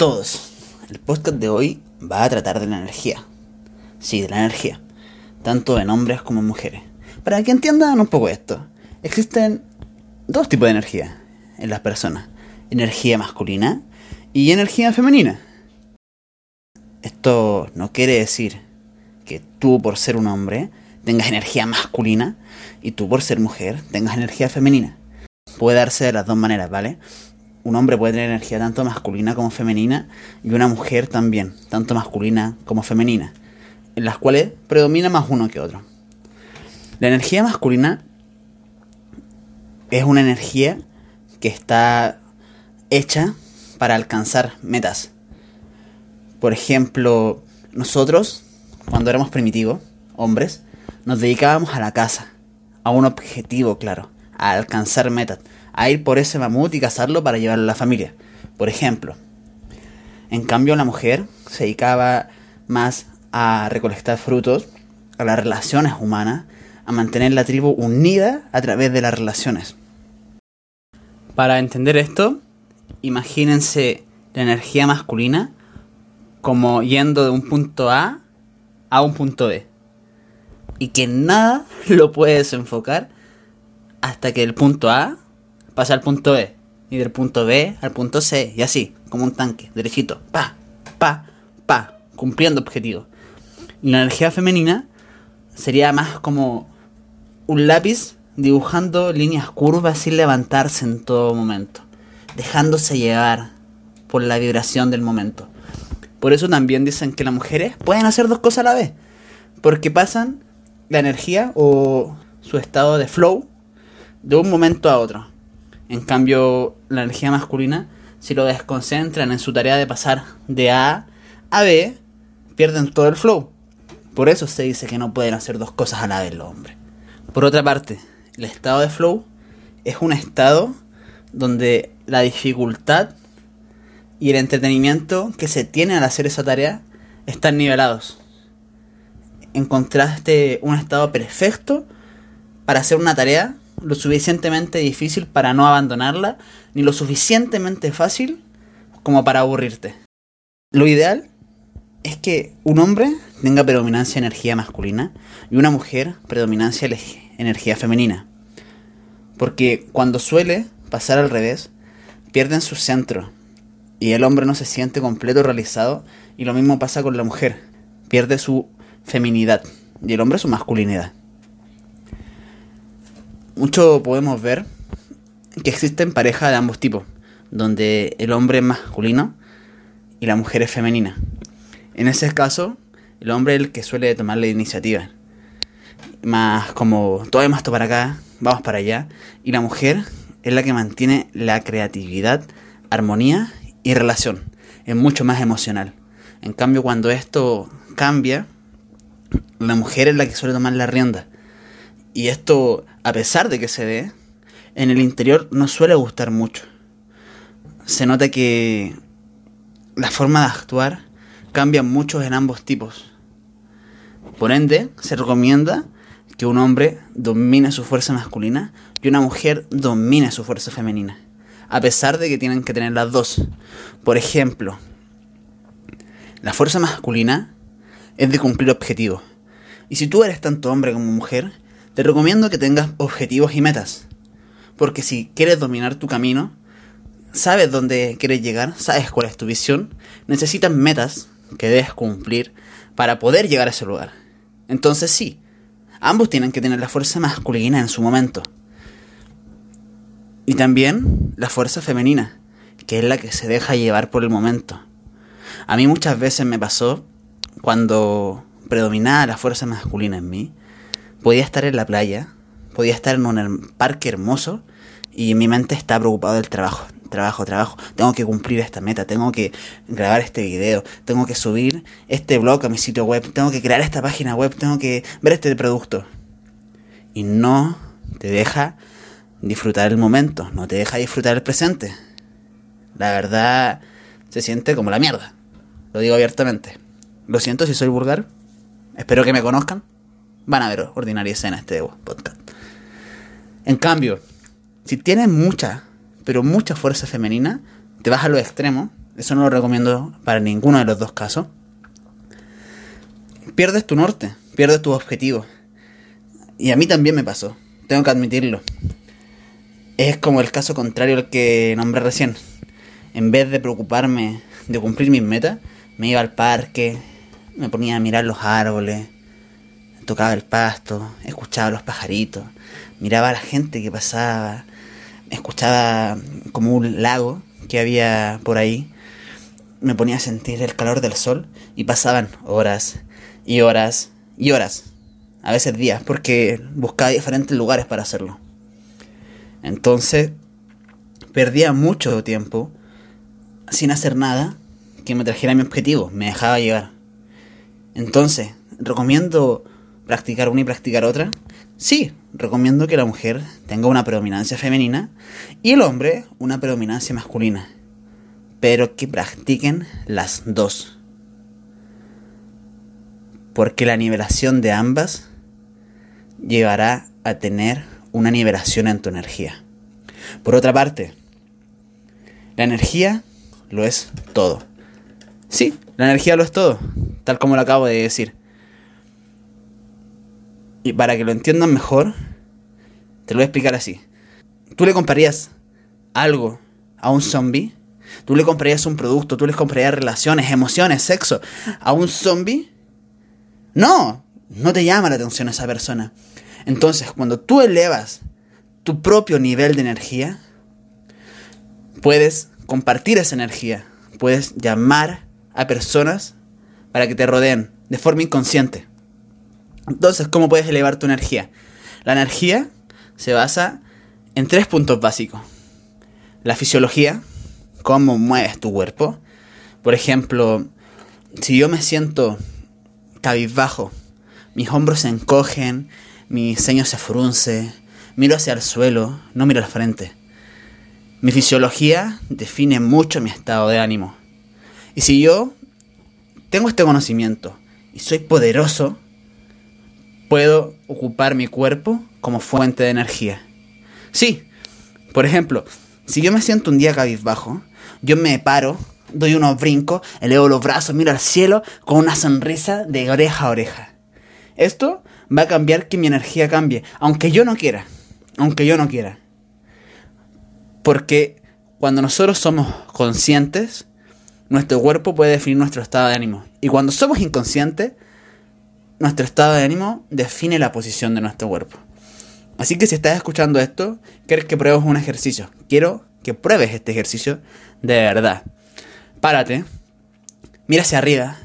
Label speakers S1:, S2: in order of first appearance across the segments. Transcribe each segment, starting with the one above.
S1: todos. El podcast de hoy va a tratar de la energía. Sí, de la energía. Tanto en hombres como en mujeres. Para que entiendan un poco esto, existen dos tipos de energía en las personas. Energía masculina y energía femenina. Esto no quiere decir que tú por ser un hombre tengas energía masculina y tú por ser mujer tengas energía femenina. Puede darse de las dos maneras, ¿vale? Un hombre puede tener energía tanto masculina como femenina y una mujer también, tanto masculina como femenina, en las cuales predomina más uno que otro. La energía masculina es una energía que está hecha para alcanzar metas. Por ejemplo, nosotros, cuando éramos primitivos, hombres, nos dedicábamos a la casa, a un objetivo claro, a alcanzar metas a ir por ese mamut y cazarlo para llevarlo a la familia. Por ejemplo. En cambio, la mujer se dedicaba más a recolectar frutos, a las relaciones humanas, a mantener la tribu unida a través de las relaciones. Para entender esto, imagínense la energía masculina como yendo de un punto A a un punto B. Y que nada lo puede desenfocar hasta que el punto A pasa al punto B. Y del punto B al punto C. Y así, como un tanque, derechito. Pa, pa, pa. Cumpliendo objetivos. Y la energía femenina sería más como un lápiz dibujando líneas curvas sin levantarse en todo momento. Dejándose llevar por la vibración del momento. Por eso también dicen que las mujeres pueden hacer dos cosas a la vez. Porque pasan la energía o su estado de flow de un momento a otro. En cambio, la energía masculina, si lo desconcentran en su tarea de pasar de A a B, pierden todo el flow. Por eso se dice que no pueden hacer dos cosas a la vez los hombres. Por otra parte, el estado de flow es un estado donde la dificultad y el entretenimiento que se tiene al hacer esa tarea están nivelados. Encontraste un estado perfecto para hacer una tarea lo suficientemente difícil para no abandonarla, ni lo suficientemente fácil como para aburrirte. Lo ideal es que un hombre tenga predominancia energía masculina y una mujer predominancia energía femenina. Porque cuando suele pasar al revés, pierden su centro y el hombre no se siente completo realizado y lo mismo pasa con la mujer, pierde su feminidad y el hombre su masculinidad mucho podemos ver que existen parejas de ambos tipos, donde el hombre es masculino y la mujer es femenina. En ese caso, el hombre es el que suele tomar la iniciativa. Más como, todo más para acá, vamos para allá. Y la mujer es la que mantiene la creatividad, armonía y relación. Es mucho más emocional. En cambio, cuando esto cambia, la mujer es la que suele tomar la rienda. Y esto, a pesar de que se ve, en el interior no suele gustar mucho. Se nota que la forma de actuar cambia mucho en ambos tipos. Por ende, se recomienda que un hombre domine su fuerza masculina y una mujer domine su fuerza femenina. A pesar de que tienen que tener las dos. Por ejemplo, la fuerza masculina es de cumplir objetivos. Y si tú eres tanto hombre como mujer, te recomiendo que tengas objetivos y metas. Porque si quieres dominar tu camino, sabes dónde quieres llegar, sabes cuál es tu visión, necesitas metas que debes cumplir para poder llegar a ese lugar. Entonces sí, ambos tienen que tener la fuerza masculina en su momento. Y también la fuerza femenina, que es la que se deja llevar por el momento. A mí muchas veces me pasó cuando predominaba la fuerza masculina en mí, podía estar en la playa, podía estar en un parque hermoso y mi mente estaba preocupada del trabajo. trabajo, trabajo. Tengo que cumplir esta meta, tengo que grabar este video, tengo que subir este blog a mi sitio web, tengo que crear esta página web, tengo que ver este producto. Y no te deja disfrutar el momento, no te deja disfrutar el presente. La verdad se siente como la mierda. Lo digo abiertamente. Lo siento si soy vulgar. Espero que me conozcan. Van a ver ordinaria escena este podcast. En cambio, si tienes mucha, pero mucha fuerza femenina, te vas a los extremos. Eso no lo recomiendo para ninguno de los dos casos. Pierdes tu norte, pierdes tu objetivo. Y a mí también me pasó, tengo que admitirlo. Es como el caso contrario al que nombré recién. En vez de preocuparme de cumplir mis metas, me iba al parque, me ponía a mirar los árboles, tocaba el pasto, escuchaba los pajaritos, miraba a la gente que pasaba, escuchaba como un lago que había por ahí, me ponía a sentir el calor del sol y pasaban horas y horas y horas, a veces días, porque buscaba diferentes lugares para hacerlo. Entonces, perdía mucho tiempo sin hacer nada que me trajera mi objetivo, me dejaba llevar. Entonces, ¿recomiendo practicar una y practicar otra? Sí, recomiendo que la mujer tenga una predominancia femenina y el hombre una predominancia masculina, pero que practiquen las dos. Porque la nivelación de ambas llevará a tener una nivelación en tu energía. Por otra parte, la energía lo es todo. Sí, la energía lo es todo, tal como lo acabo de decir. Y para que lo entiendan mejor, te lo voy a explicar así. ¿Tú le comprarías algo a un zombie? ¿Tú le comprarías un producto? ¿Tú le comprarías relaciones, emociones, sexo a un zombie? No, no te llama la atención esa persona. Entonces, cuando tú elevas tu propio nivel de energía, puedes compartir esa energía, puedes llamar a personas para que te rodeen de forma inconsciente. Entonces, ¿cómo puedes elevar tu energía? La energía se basa en tres puntos básicos. La fisiología, cómo mueves tu cuerpo. Por ejemplo, si yo me siento cabizbajo, mis hombros se encogen, mi ceño se frunce, miro hacia el suelo, no miro al frente. Mi fisiología define mucho mi estado de ánimo. Y si yo tengo este conocimiento y soy poderoso, puedo ocupar mi cuerpo como fuente de energía. Sí, por ejemplo, si yo me siento un día cabizbajo, yo me paro, doy unos brincos, elevo los brazos, miro al cielo con una sonrisa de oreja a oreja. Esto va a cambiar que mi energía cambie, aunque yo no quiera, aunque yo no quiera. Porque cuando nosotros somos conscientes, nuestro cuerpo puede definir nuestro estado de ánimo. Y cuando somos inconscientes, nuestro estado de ánimo define la posición de nuestro cuerpo. Así que si estás escuchando esto, quiero que pruebes un ejercicio. Quiero que pruebes este ejercicio de verdad. Párate, mira hacia arriba,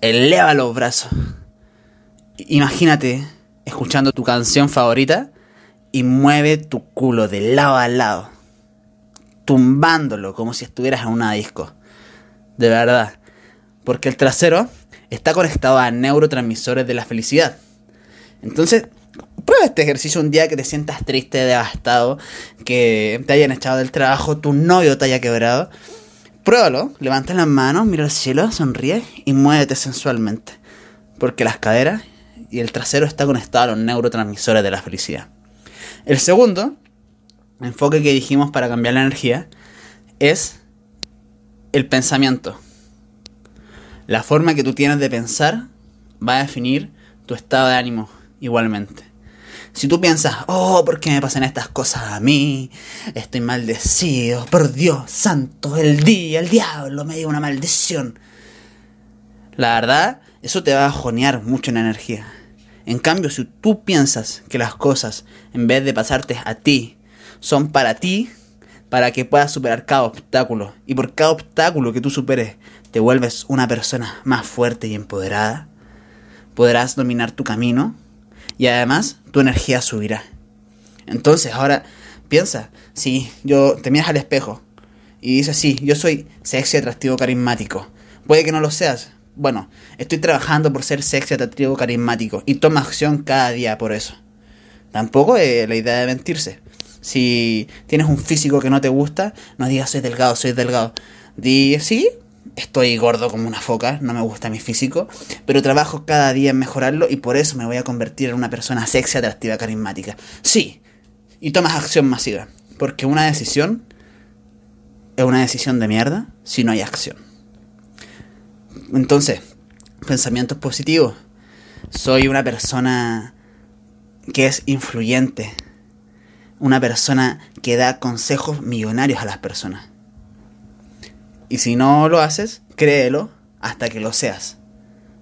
S1: eleva los brazos Imagínate escuchando tu canción favorita y mueve tu culo de lado a lado, tumbándolo como si estuvieras en una disco. De verdad. Porque el trasero está conectado a neurotransmisores de la felicidad. Entonces, prueba este ejercicio un día que te sientas triste, devastado, que te hayan echado del trabajo, tu novio te haya quebrado. Pruébalo, levanta las manos, mira al cielo, sonríe y muévete sensualmente. Porque las caderas y el trasero está conectado a los neurotransmisores de la felicidad. El segundo enfoque que dijimos para cambiar la energía es el pensamiento. La forma que tú tienes de pensar va a definir tu estado de ánimo igualmente. Si tú piensas, oh, ¿por qué me pasan estas cosas a mí? Estoy maldecido, por Dios santo, el día, el diablo me dio una maldición. La verdad, eso te va a jonear mucho en energía. En cambio, si tú piensas que las cosas, en vez de pasarte a ti, son para ti, para que puedas superar cada obstáculo, y por cada obstáculo que tú superes, te vuelves una persona más fuerte y empoderada, podrás dominar tu camino y además tu energía subirá. Entonces, ahora piensa, si yo te miras al espejo, y dices, sí, yo soy sexy, atractivo, carismático. Puede que no lo seas. Bueno, estoy trabajando por ser sexy, atractivo, carismático y toma acción cada día por eso. Tampoco es la idea de mentirse. Si tienes un físico que no te gusta, no digas soy delgado, soy delgado. Di, sí, estoy gordo como una foca, no me gusta mi físico, pero trabajo cada día en mejorarlo y por eso me voy a convertir en una persona sexy, atractiva, carismática. Sí, y tomas acción masiva, porque una decisión es una decisión de mierda si no hay acción. Entonces, pensamientos positivos. Soy una persona que es influyente, una persona que da consejos millonarios a las personas. Y si no lo haces, créelo hasta que lo seas.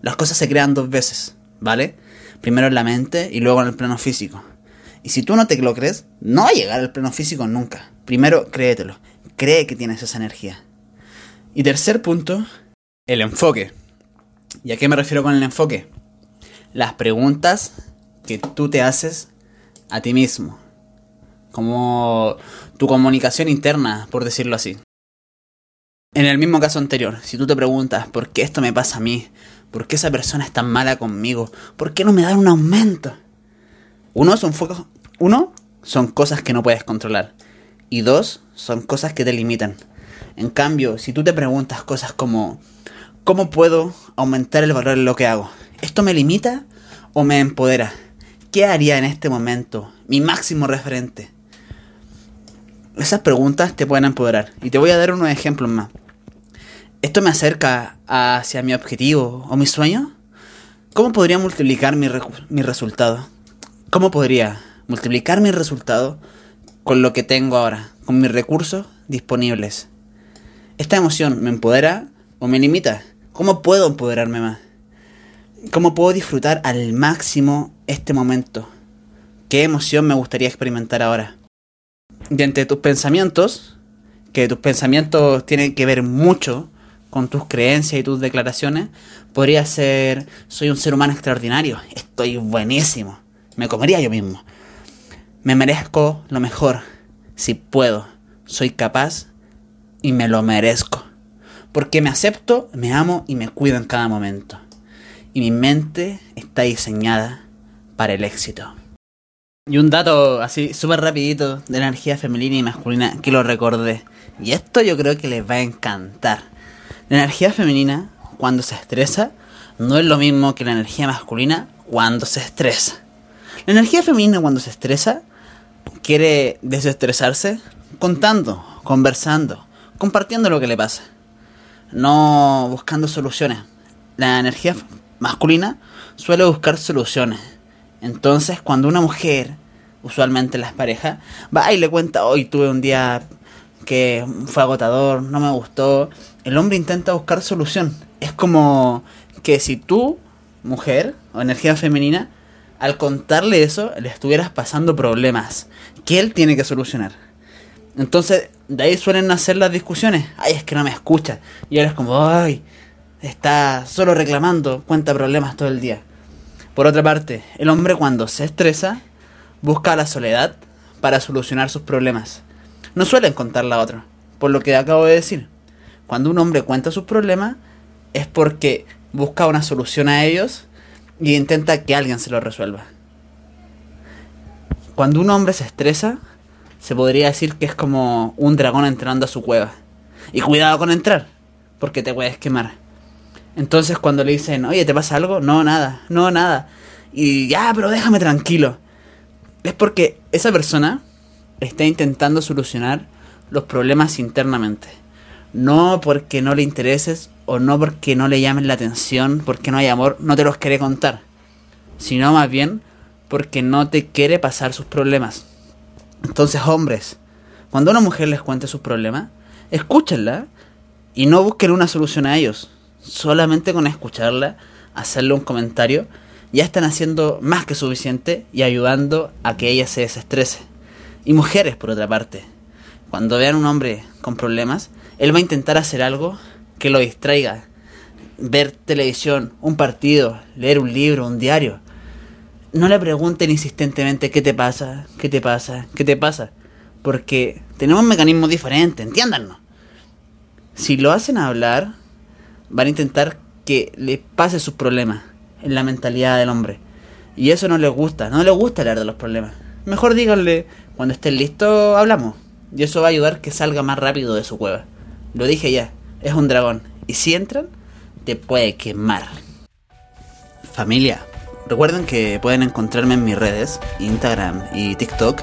S1: Las cosas se crean dos veces, ¿vale? Primero en la mente y luego en el plano físico. Y si tú no te lo crees, no va a llegar al plano físico nunca. Primero, créetelo. Cree que tienes esa energía. Y tercer punto, el enfoque. ¿Y a qué me refiero con el enfoque? Las preguntas que tú te haces a ti mismo. Como tu comunicación interna, por decirlo así. En el mismo caso anterior, si tú te preguntas por qué esto me pasa a mí, por qué esa persona es tan mala conmigo, por qué no me dan un aumento. Uno son uno son cosas que no puedes controlar y dos son cosas que te limitan. En cambio, si tú te preguntas cosas como ¿cómo puedo aumentar el valor de lo que hago? ¿Esto me limita o me empodera? ¿Qué haría en este momento mi máximo referente? Esas preguntas te pueden empoderar y te voy a dar unos ejemplos más. ¿Esto me acerca hacia mi objetivo o mi sueño? ¿Cómo podría multiplicar mi, mi resultado? ¿Cómo podría multiplicar mi resultado con lo que tengo ahora, con mis recursos disponibles? ¿Esta emoción me empodera o me limita? ¿Cómo puedo empoderarme más? ¿Cómo puedo disfrutar al máximo este momento? ¿Qué emoción me gustaría experimentar ahora? Y entre tus pensamientos, que tus pensamientos tienen que ver mucho con tus creencias y tus declaraciones, podría ser, soy un ser humano extraordinario, estoy buenísimo, me comería yo mismo. Me merezco lo mejor, si puedo, soy capaz y me lo merezco. Porque me acepto, me amo y me cuido en cada momento. Y mi mente está diseñada para el éxito. Y un dato así súper rapidito de energía femenina y masculina que lo recordé. Y esto yo creo que les va a encantar. La energía femenina, cuando se estresa, no es lo mismo que la energía masculina cuando se estresa. La energía femenina cuando se estresa quiere desestresarse contando, conversando, compartiendo lo que le pasa, no buscando soluciones. La energía masculina suele buscar soluciones. Entonces, cuando una mujer, usualmente las parejas, va y le cuenta, hoy tuve un día que fue agotador, no me gustó. El hombre intenta buscar solución. Es como que si tú, mujer o energía femenina, al contarle eso, le estuvieras pasando problemas que él tiene que solucionar. Entonces, de ahí suelen nacer las discusiones. Ay, es que no me escucha. Y él es como, ay, está solo reclamando, cuenta problemas todo el día. Por otra parte, el hombre cuando se estresa, busca la soledad para solucionar sus problemas no suelen contarla a otro. Por lo que acabo de decir, cuando un hombre cuenta sus problemas es porque busca una solución a ellos y intenta que alguien se lo resuelva. Cuando un hombre se estresa, se podría decir que es como un dragón entrando a su cueva. Y cuidado con entrar, porque te puedes quemar. Entonces cuando le dicen, oye, ¿te pasa algo? No, nada, no, nada. Y ya, pero déjame tranquilo. Es porque esa persona está intentando solucionar los problemas internamente. No porque no le intereses o no porque no le llamen la atención, porque no hay amor, no te los quiere contar. Sino más bien porque no te quiere pasar sus problemas. Entonces, hombres, cuando una mujer les cuente sus problemas, escúchenla y no busquen una solución a ellos. Solamente con escucharla, hacerle un comentario, ya están haciendo más que suficiente y ayudando a que ella se desestrese. Y mujeres, por otra parte. Cuando vean un hombre con problemas, él va a intentar hacer algo que lo distraiga. Ver televisión, un partido, leer un libro, un diario. No le pregunten insistentemente qué te pasa, qué te pasa, qué te pasa. Porque tenemos mecanismos diferentes, entiéndanos. Si lo hacen hablar, van a intentar que le pase sus problemas en la mentalidad del hombre. Y eso no les gusta, no les gusta hablar de los problemas. Mejor díganle, cuando estén listos, hablamos. Y eso va a ayudar que salga más rápido de su cueva. Lo dije ya, es un dragón. Y si entran, te puede quemar. Familia, recuerden que pueden encontrarme en mis redes, Instagram y TikTok,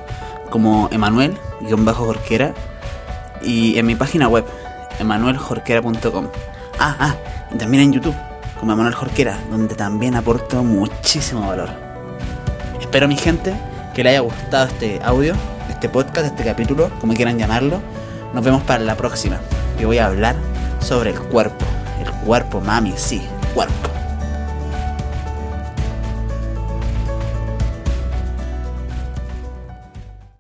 S1: como Emanuel-Jorquera y en mi página web, emanueljorquera.com. Ah, ah, y también en YouTube, como Emanuel Jorquera, donde también aporto muchísimo valor. Espero, mi gente, que les haya gustado este audio, este podcast, este capítulo, como quieran llamarlo. Nos vemos para la próxima. Yo voy a hablar sobre el cuerpo. El cuerpo, mami, sí, cuerpo.